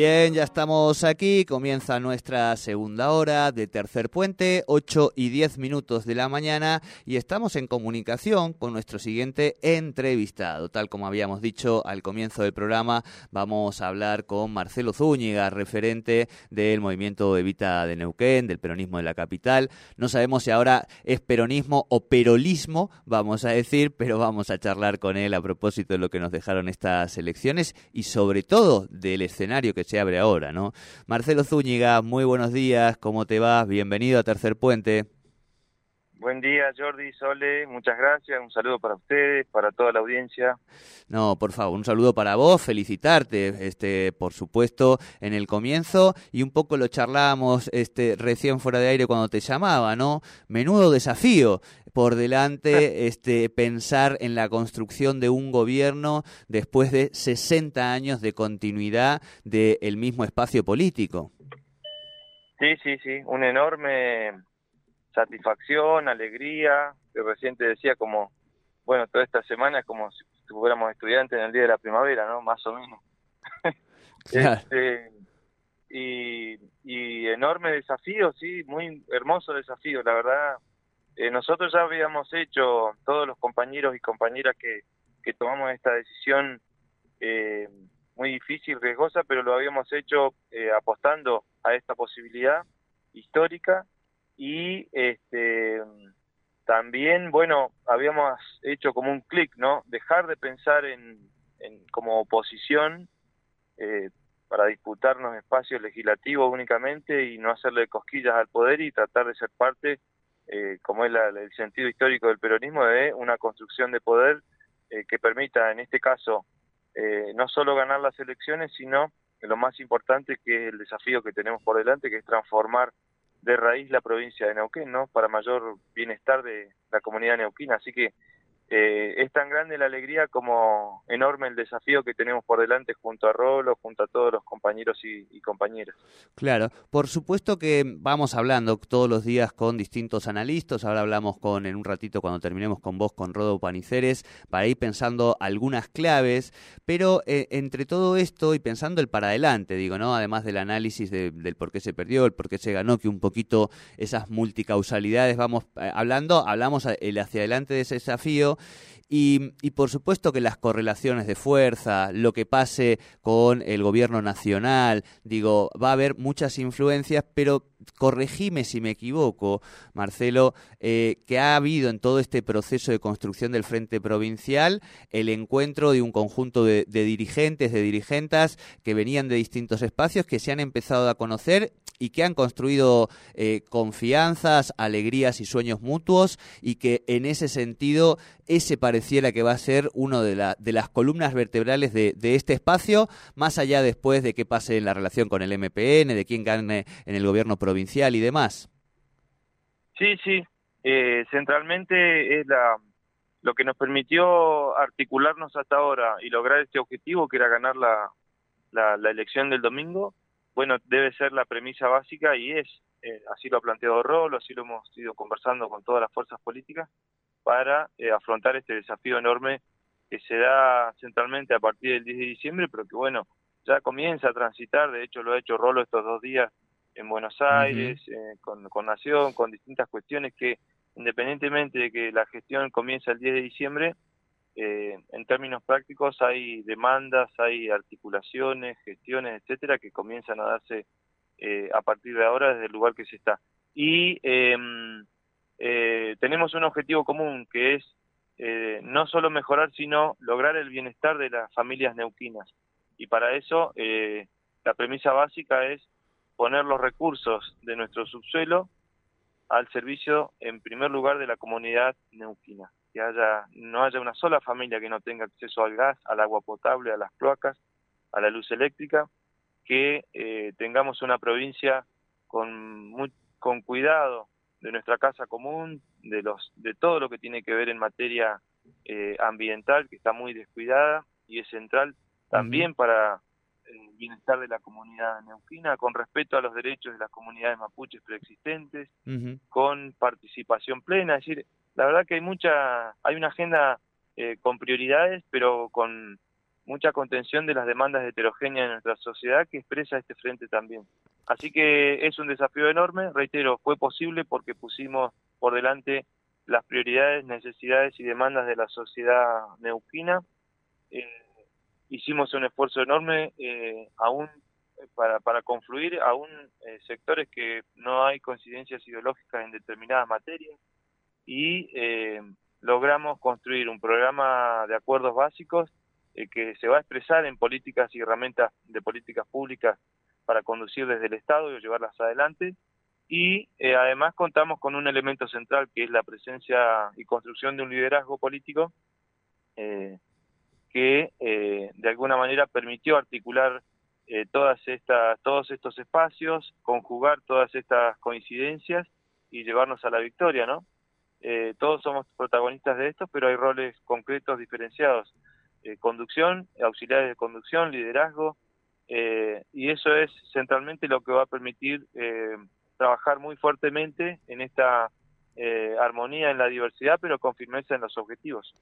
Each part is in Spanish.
Bien, ya estamos aquí, comienza nuestra segunda hora de Tercer Puente, 8 y 10 minutos de la mañana y estamos en comunicación con nuestro siguiente entrevistado. Tal como habíamos dicho al comienzo del programa, vamos a hablar con Marcelo Zúñiga, referente del movimiento Evita de Neuquén, del peronismo de la capital. No sabemos si ahora es peronismo o perolismo, vamos a decir, pero vamos a charlar con él a propósito de lo que nos dejaron estas elecciones y sobre todo del escenario que se abre ahora, ¿no? Marcelo Zúñiga, muy buenos días, ¿cómo te va? Bienvenido a Tercer Puente. Buen día, Jordi, Sole, muchas gracias, un saludo para ustedes, para toda la audiencia. No, por favor, un saludo para vos, felicitarte, este, por supuesto, en el comienzo, y un poco lo charlábamos este, recién fuera de aire cuando te llamaba, ¿no? Menudo desafío por delante este, pensar en la construcción de un gobierno después de 60 años de continuidad del mismo espacio político. Sí, sí, sí, un enorme satisfacción, alegría, que recién te decía como, bueno, toda esta semana es como si fuéramos estudiantes en el día de la primavera, ¿no? Más o menos. este, y, y enorme desafío, sí, muy hermoso desafío, la verdad. Eh, nosotros ya habíamos hecho, todos los compañeros y compañeras que, que tomamos esta decisión eh, muy difícil, riesgosa, pero lo habíamos hecho eh, apostando a esta posibilidad histórica y este también bueno habíamos hecho como un clic no dejar de pensar en, como oposición eh, para disputarnos espacios legislativos únicamente y no hacerle cosquillas al poder y tratar de ser parte eh, como es el sentido histórico del peronismo de una construcción de poder eh, que permita en este caso no solo ganar las elecciones sino lo más importante que es el desafío que tenemos por delante que es transformar de raíz la provincia de Neuquén, ¿no? Para mayor bienestar de la comunidad neuquina. Así que eh, es tan grande la alegría como enorme el desafío que tenemos por delante junto a Rolo, junto a todos los compañeros y, compañeras. Claro, por supuesto que vamos hablando todos los días con distintos analistas, ahora hablamos con, en un ratito cuando terminemos con vos, con Rodo Paniceres, para ir pensando algunas claves, pero eh, entre todo esto y pensando el para adelante, digo, ¿no? Además del análisis del por qué se perdió, el por qué se ganó, que un poquito esas multicausalidades vamos eh, hablando, hablamos el hacia adelante de ese desafío y, y, por supuesto que las correlaciones de fuerza, lo que pase con el gobierno nacional, digo, va a haber muchas influencias, pero corregime si me equivoco, Marcelo, eh, que ha habido en todo este proceso de construcción del Frente Provincial el encuentro de un conjunto de, de dirigentes, de dirigentas que venían de distintos espacios, que se han empezado a conocer y que han construido eh, confianzas, alegrías y sueños mutuos y que en ese sentido ese pareciera que va a ser uno de, la, de las columnas vertebrales de, este espacio, más allá después de qué pase en la relación con el MPN, de quién gane en el gobierno provincial y demás. Sí, sí, eh, centralmente es la, lo que nos permitió articularnos hasta ahora y lograr este objetivo que era ganar la, la, la elección del domingo bueno, debe ser la premisa básica y es, eh, así lo ha planteado Rolo, así lo hemos ido conversando con todas las fuerzas políticas, para eh, afrontar este desafío enorme que se da centralmente a partir del 10 de diciembre, pero que bueno, ya comienza a transitar, de hecho lo ha hecho Rolo estos dos días en Buenos Aires, eh, con, con Nación, con distintas cuestiones que independientemente de que la gestión comienza el 10 de diciembre, eh, en términos prácticos hay demandas, hay articulaciones, gestiones, etcétera, que comienzan a darse eh, a partir de ahora desde el lugar que se está. Y em, eh, tenemos un objetivo común que es eh, no solo mejorar, sino lograr el bienestar de las familias neuquinas. Y para eso eh, la premisa básica es poner los recursos de nuestro subsuelo al servicio, en primer lugar, de la comunidad neuquina que haya no haya una sola familia que no tenga acceso al gas, al agua potable, a las cloacas, a la luz eléctrica, que eh, tengamos una provincia con con cuidado de nuestra casa común, de los de todo lo que tiene que ver en materia eh, ambiental, que está muy descuidada y es central también para el bienestar de la comunidad neuquina, con respeto a los derechos de las comunidades mapuches preexistentes, con participación plena, es decir, la verdad que hay mucha, hay una agenda eh, con prioridades, pero con mucha contención de las demandas heterogéneas de nuestra sociedad que expresa este frente también. Así que es un desafío enorme, reitero, fue posible porque pusimos por delante las prioridades, necesidades y demandas de la sociedad neuquina. Eh, hicimos un esfuerzo enorme eh, aún para, para confluir aún eh, sectores que no hay coincidencias ideológicas en determinadas materias y eh, logramos construir un programa de acuerdos básicos eh, que se va a expresar en políticas y herramientas de políticas públicas para conducir desde el Estado y llevarlas adelante. Y eh, además contamos con un elemento central que es la presencia y construcción de un liderazgo político eh, que de alguna manera permitió articular todas estas, todos estos espacios, conjugar todas estas coincidencias y llevarnos a la victoria, ¿no? Todos somos protagonistas de esto, pero hay roles concretos diferenciados. Eh, conducción, auxiliares de conducción, liderazgo, eh, y eso es centralmente lo que va a permitir eh, trabajar muy fuertemente en esta eh, armonía en la diversidad, pero con firmeza en los objetivos.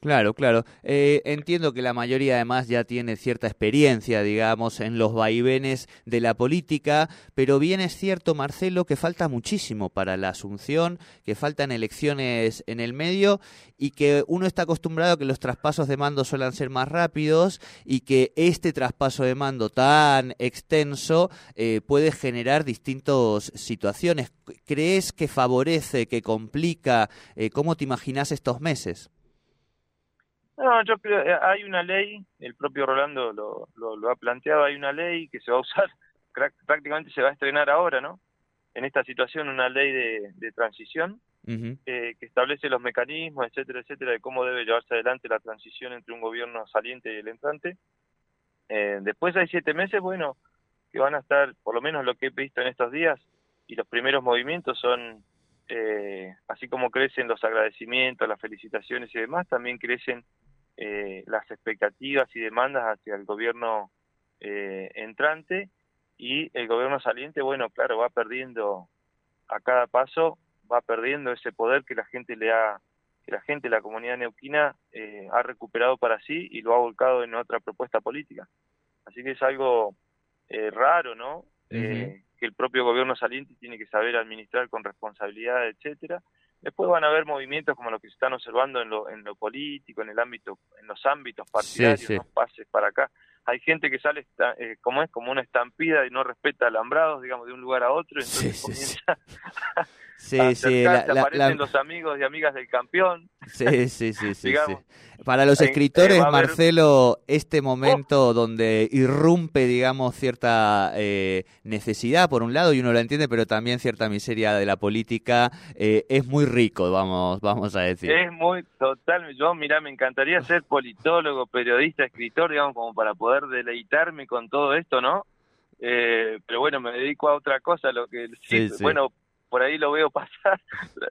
Claro, claro. Eh, entiendo que la mayoría además ya tiene cierta experiencia, digamos, en los vaivenes de la política, pero bien es cierto, Marcelo, que falta muchísimo para la asunción, que faltan elecciones en el medio y que uno está acostumbrado a que los traspasos de mando suelen ser más rápidos y que este traspaso de mando tan extenso eh, puede generar distintas situaciones. ¿Crees que favorece que complica? Eh, ¿Cómo te imaginas estos meses? No, yo creo, eh, hay una ley, el propio Rolando lo, lo, ha planteado, hay una ley que se va a usar, prácticamente se va a estrenar ahora, ¿no? En esta situación una ley de, transición eh, que establece los mecanismos, etcétera, etcétera, de cómo debe llevarse adelante la transición entre un gobierno saliente y el entrante. después hay siete meses, bueno, que van a estar, por lo menos lo que he visto en estos días, y los primeros movimientos son eh, así como crecen los agradecimientos, las felicitaciones y demás, también crecen eh, las expectativas y demandas hacia el gobierno eh, entrante y el gobierno saliente, bueno, claro, va perdiendo a cada paso, va perdiendo ese poder que la gente le ha, que la gente, la comunidad neuquina ha recuperado para sí y lo ha volcado en otra propuesta política. Así que es algo raro, ¿no? Que el propio gobierno saliente tiene que saber administrar con responsabilidad, etcétera. Después van a haber movimientos como los que se están observando en lo, en lo político, en el ámbito, en los ámbitos partidarios, pases para acá. Hay gente que sale eh, como es como una estampida y no respeta alambrados, digamos, de un lugar a otro, entonces comienza Sí, sí, aparecen los amigos y amigas del campeón. Sí, sí, sí, sí. Para los escritores, Marcelo, este momento oh. donde irrumpe, digamos, cierta eh, necesidad, por un lado, y uno lo entiende, pero también cierta miseria de la política, eh, es muy rico, vamos, vamos a decir. Es muy total. Yo, mira, me encantaría ser politólogo, periodista, escritor, digamos, como para poder deleitarme con todo esto, ¿no? Eh, pero bueno, me dedico a otra cosa, lo que sí, bueno, por ahí lo veo pasar,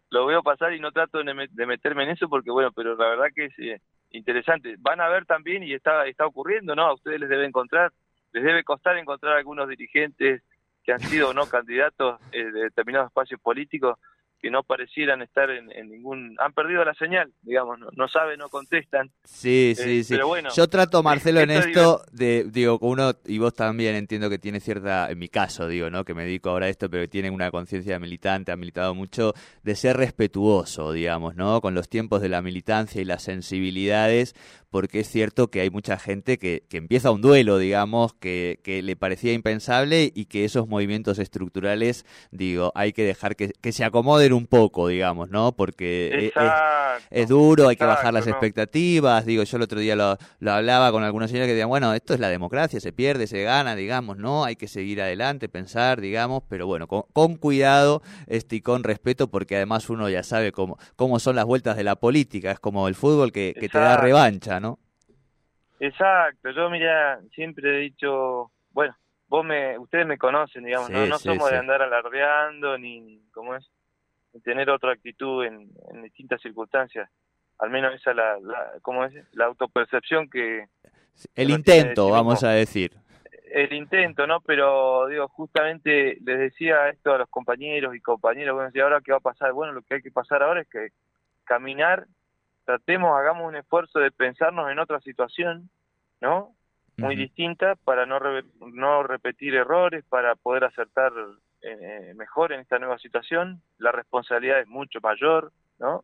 lo veo pasar y no trato de, meterme en eso porque bueno, pero la verdad que es eh, interesante. Van a ver también y está está ocurriendo, ¿no? A ustedes les debe encontrar, les debe costar encontrar algunos dirigentes que han sido no candidatos eh, de determinados espacios políticos que no parecieran estar en, ningún... Han perdido la señal, digamos, no, no saben, no contestan. Sí, sí, eh, sí. Pero bueno, Yo trato, Marcelo, en esto, de, digo, uno, y vos también entiendo que tiene cierta, en mi caso, digo, ¿no? Que me dedico ahora a esto, pero tiene una conciencia militante, ha militado mucho, de ser respetuoso, digamos, ¿no? Con los tiempos de la militancia y las sensibilidades, porque es cierto que hay mucha gente que, que empieza un duelo, digamos, que, que le parecía impensable y que esos movimientos estructurales, digo, hay que dejar que, que se un poco, digamos, ¿no? Porque es, duro, hay que bajar las expectativas, digo, yo el otro día lo, lo hablaba con algunos señores que decían, bueno, esto es la democracia, se pierde, se gana, digamos, ¿no? Hay que seguir adelante, pensar, digamos, pero bueno, con, con cuidado este, y con respeto, porque además uno ya sabe cómo, cómo son las vueltas de la política, es como el fútbol que, que te da revancha, ¿no? Exacto, yo mira, siempre he dicho, bueno, vos me, ustedes me conocen, digamos, no, no somos de andar alardeando ni, ¿cómo es? Tener otra actitud en, distintas circunstancias. Al menos esa es la, ¿cómo es? La autopercepción que... El intento, vamos a decir. El intento, ¿no? Pero, digo, justamente les decía esto a los compañeros y compañeras, bueno, ¿y ahora qué va a pasar? Bueno, lo que hay que pasar ahora es que caminar, tratemos, hagamos un esfuerzo de pensarnos en otra situación, ¿no? Muy distinta para no, no repetir errores, para poder acertar eh, mejor en esta nueva situación, la responsabilidad es mucho mayor, ¿no?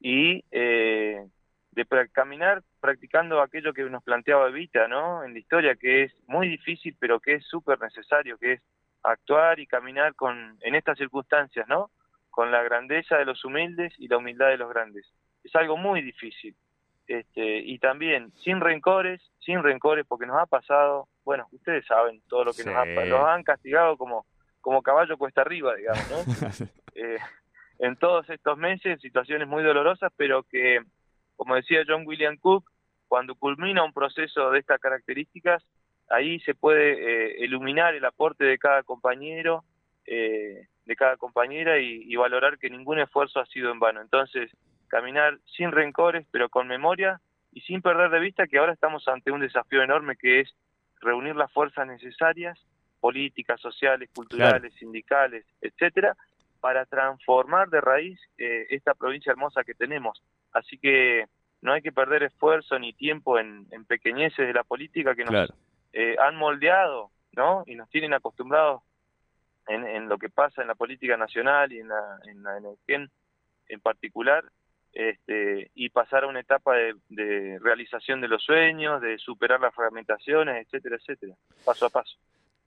Y eh, de caminar practicando aquello que nos planteaba Evita, ¿no? En la historia, que es muy difícil, pero que es súper necesario, que es actuar y caminar con, en estas circunstancias, ¿no? Con la grandeza de los humildes y la humildad de los grandes. Es algo muy difícil. Este, y también sin rencores, sin rencores, porque nos ha pasado, bueno, ustedes saben todo lo que nos, ha, nos han castigado como como caballo cuesta arriba, digamos, ¿no? Eh, en todos estos meses, situaciones muy dolorosas, pero que, como decía John William Cook, cuando culmina un proceso de estas características, ahí se puede eh, iluminar el aporte de cada compañero, eh, de cada compañera y, valorar que ningún esfuerzo ha sido en vano. Entonces, caminar sin rencores, pero con memoria y sin perder de vista que ahora estamos ante un desafío enorme que es reunir las fuerzas necesarias políticas, sociales, culturales, sindicales, etcétera, para transformar de raíz eh, esta provincia hermosa que tenemos. Así que no hay que perder esfuerzo ni tiempo en, pequeñeces de la política que nos eh, han moldeado, ¿no? Y nos tienen acostumbrados en, lo que pasa en la política nacional y en la, en la en, en particular, este, y pasar a una etapa de, de realización de los sueños, de superar las fragmentaciones, etcétera, etcétera, paso a paso.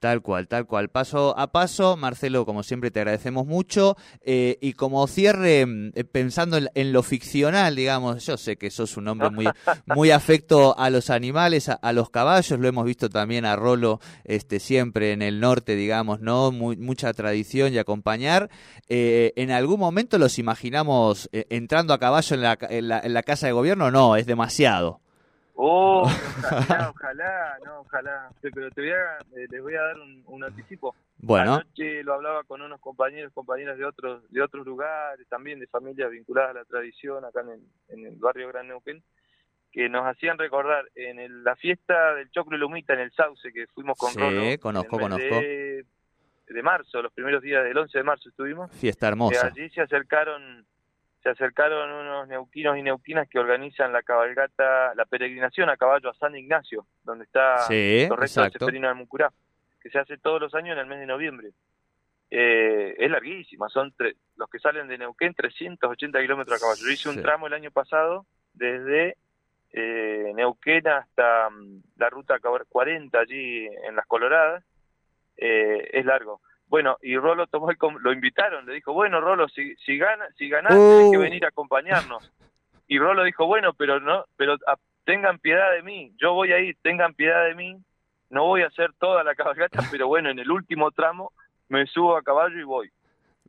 Tal cual, tal cual, paso a paso. Marcelo, como siempre, te agradecemos mucho. Eh, y como cierre, mm, eh, pensando en, lo ficcional, digamos, yo sé que sos un hombre muy, muy afecto a los animales, a, los caballos, lo hemos visto también a Rolo este, siempre en el norte, digamos, ¿no? mucha tradición y acompañar. Eh, ¿En algún momento los imaginamos entrando a caballo en la, en la, en la casa de gobierno? No, es demasiado. Oh, ojalá, ojalá, no, ojalá. Pero te voy a, eh, les voy a dar un, anticipo. Bueno. Anoche lo hablaba con unos compañeros, compañeras de otros, de otros lugares, también de familias vinculadas a la tradición acá en, el barrio Gran Neuquén, que nos hacían recordar en la fiesta del Choclo y Lumita en el Sauce, que fuimos con Sí, conozco, conozco. De, de, marzo, los primeros días del 11 de marzo estuvimos. Fiesta hermosa. allí se acercaron se acercaron unos neuquinos y neuquinas que organizan la cabalgata, la peregrinación a caballo a San Ignacio, donde está sí, el resto de del Mucurá, que se hace todos los años en el mes de noviembre. Eh, es larguísima, son los que salen de Neuquén 380 kilómetros a caballo. Yo hice un tramo el año pasado desde eh, Neuquén hasta mm, la ruta 40 allí en las Coloradas. Eh, es largo. Bueno, y Rolo tomó el, lo invitaron, le dijo, bueno, Rolo, si, si, gana, si ganás, uh. que venir a acompañarnos. Y Rolo dijo, bueno, pero no, pero tengan piedad de mí, yo voy a ir, tengan piedad de mí, no voy a hacer toda la cabalgata, pero bueno, en el último tramo me subo a caballo y voy.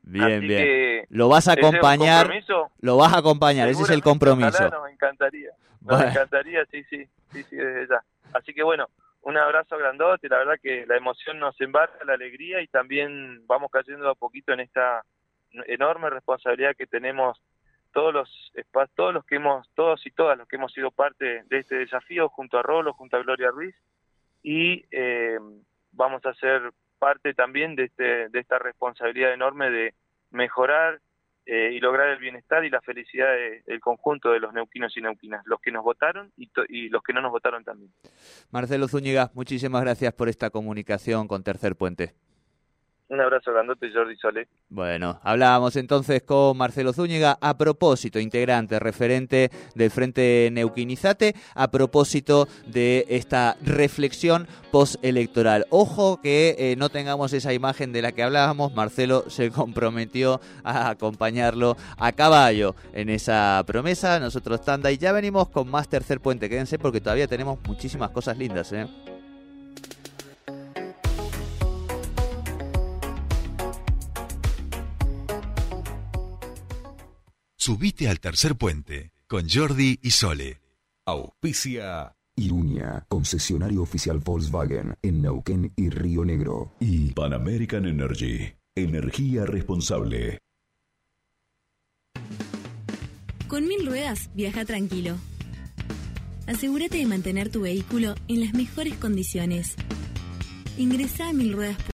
Bien, bien. Lo vas a acompañar. Lo vas a acompañar, ese es el compromiso. nos encantaría. Nos encantaría, sí, sí, sí, sí, desde ya. Así que bueno, un abrazo grandote, la verdad que la emoción nos embarca, la alegría y también vamos cayendo a poquito en esta enorme responsabilidad que tenemos todos los todos los que hemos todos y todas los que hemos sido parte de este desafío junto a Rolo, junto a Gloria Ruiz y eh, vamos a ser parte también de este de esta responsabilidad enorme de mejorar eh, y lograr el bienestar y la felicidad del conjunto de los neuquinos y neuquinas, los que nos votaron y, y, los que no nos votaron también. Marcelo Zúñiga, muchísimas gracias por esta comunicación con Tercer Puente. Un abrazo grandote, Jordi Sole. Bueno, hablábamos entonces con Marcelo Zúñiga a propósito, integrante, referente del Frente Neuquinizate, a propósito de esta reflexión postelectoral. Ojo que eh, no tengamos esa imagen de la que hablábamos, Marcelo se comprometió a acompañarlo a caballo en esa promesa, nosotros tanda y ya venimos con más Tercer Puente, quédense porque todavía tenemos muchísimas cosas lindas. ¿eh? Subite al tercer puente con Jordi y Sole. Auspicia Irunia, concesionario oficial Volkswagen en Neuquén y Río Negro. Y Pan American Energy, energía responsable. Con Mil Ruedas, viaja tranquilo. Asegúrate de mantener tu vehículo en las mejores condiciones. Ingresa a milruedas.com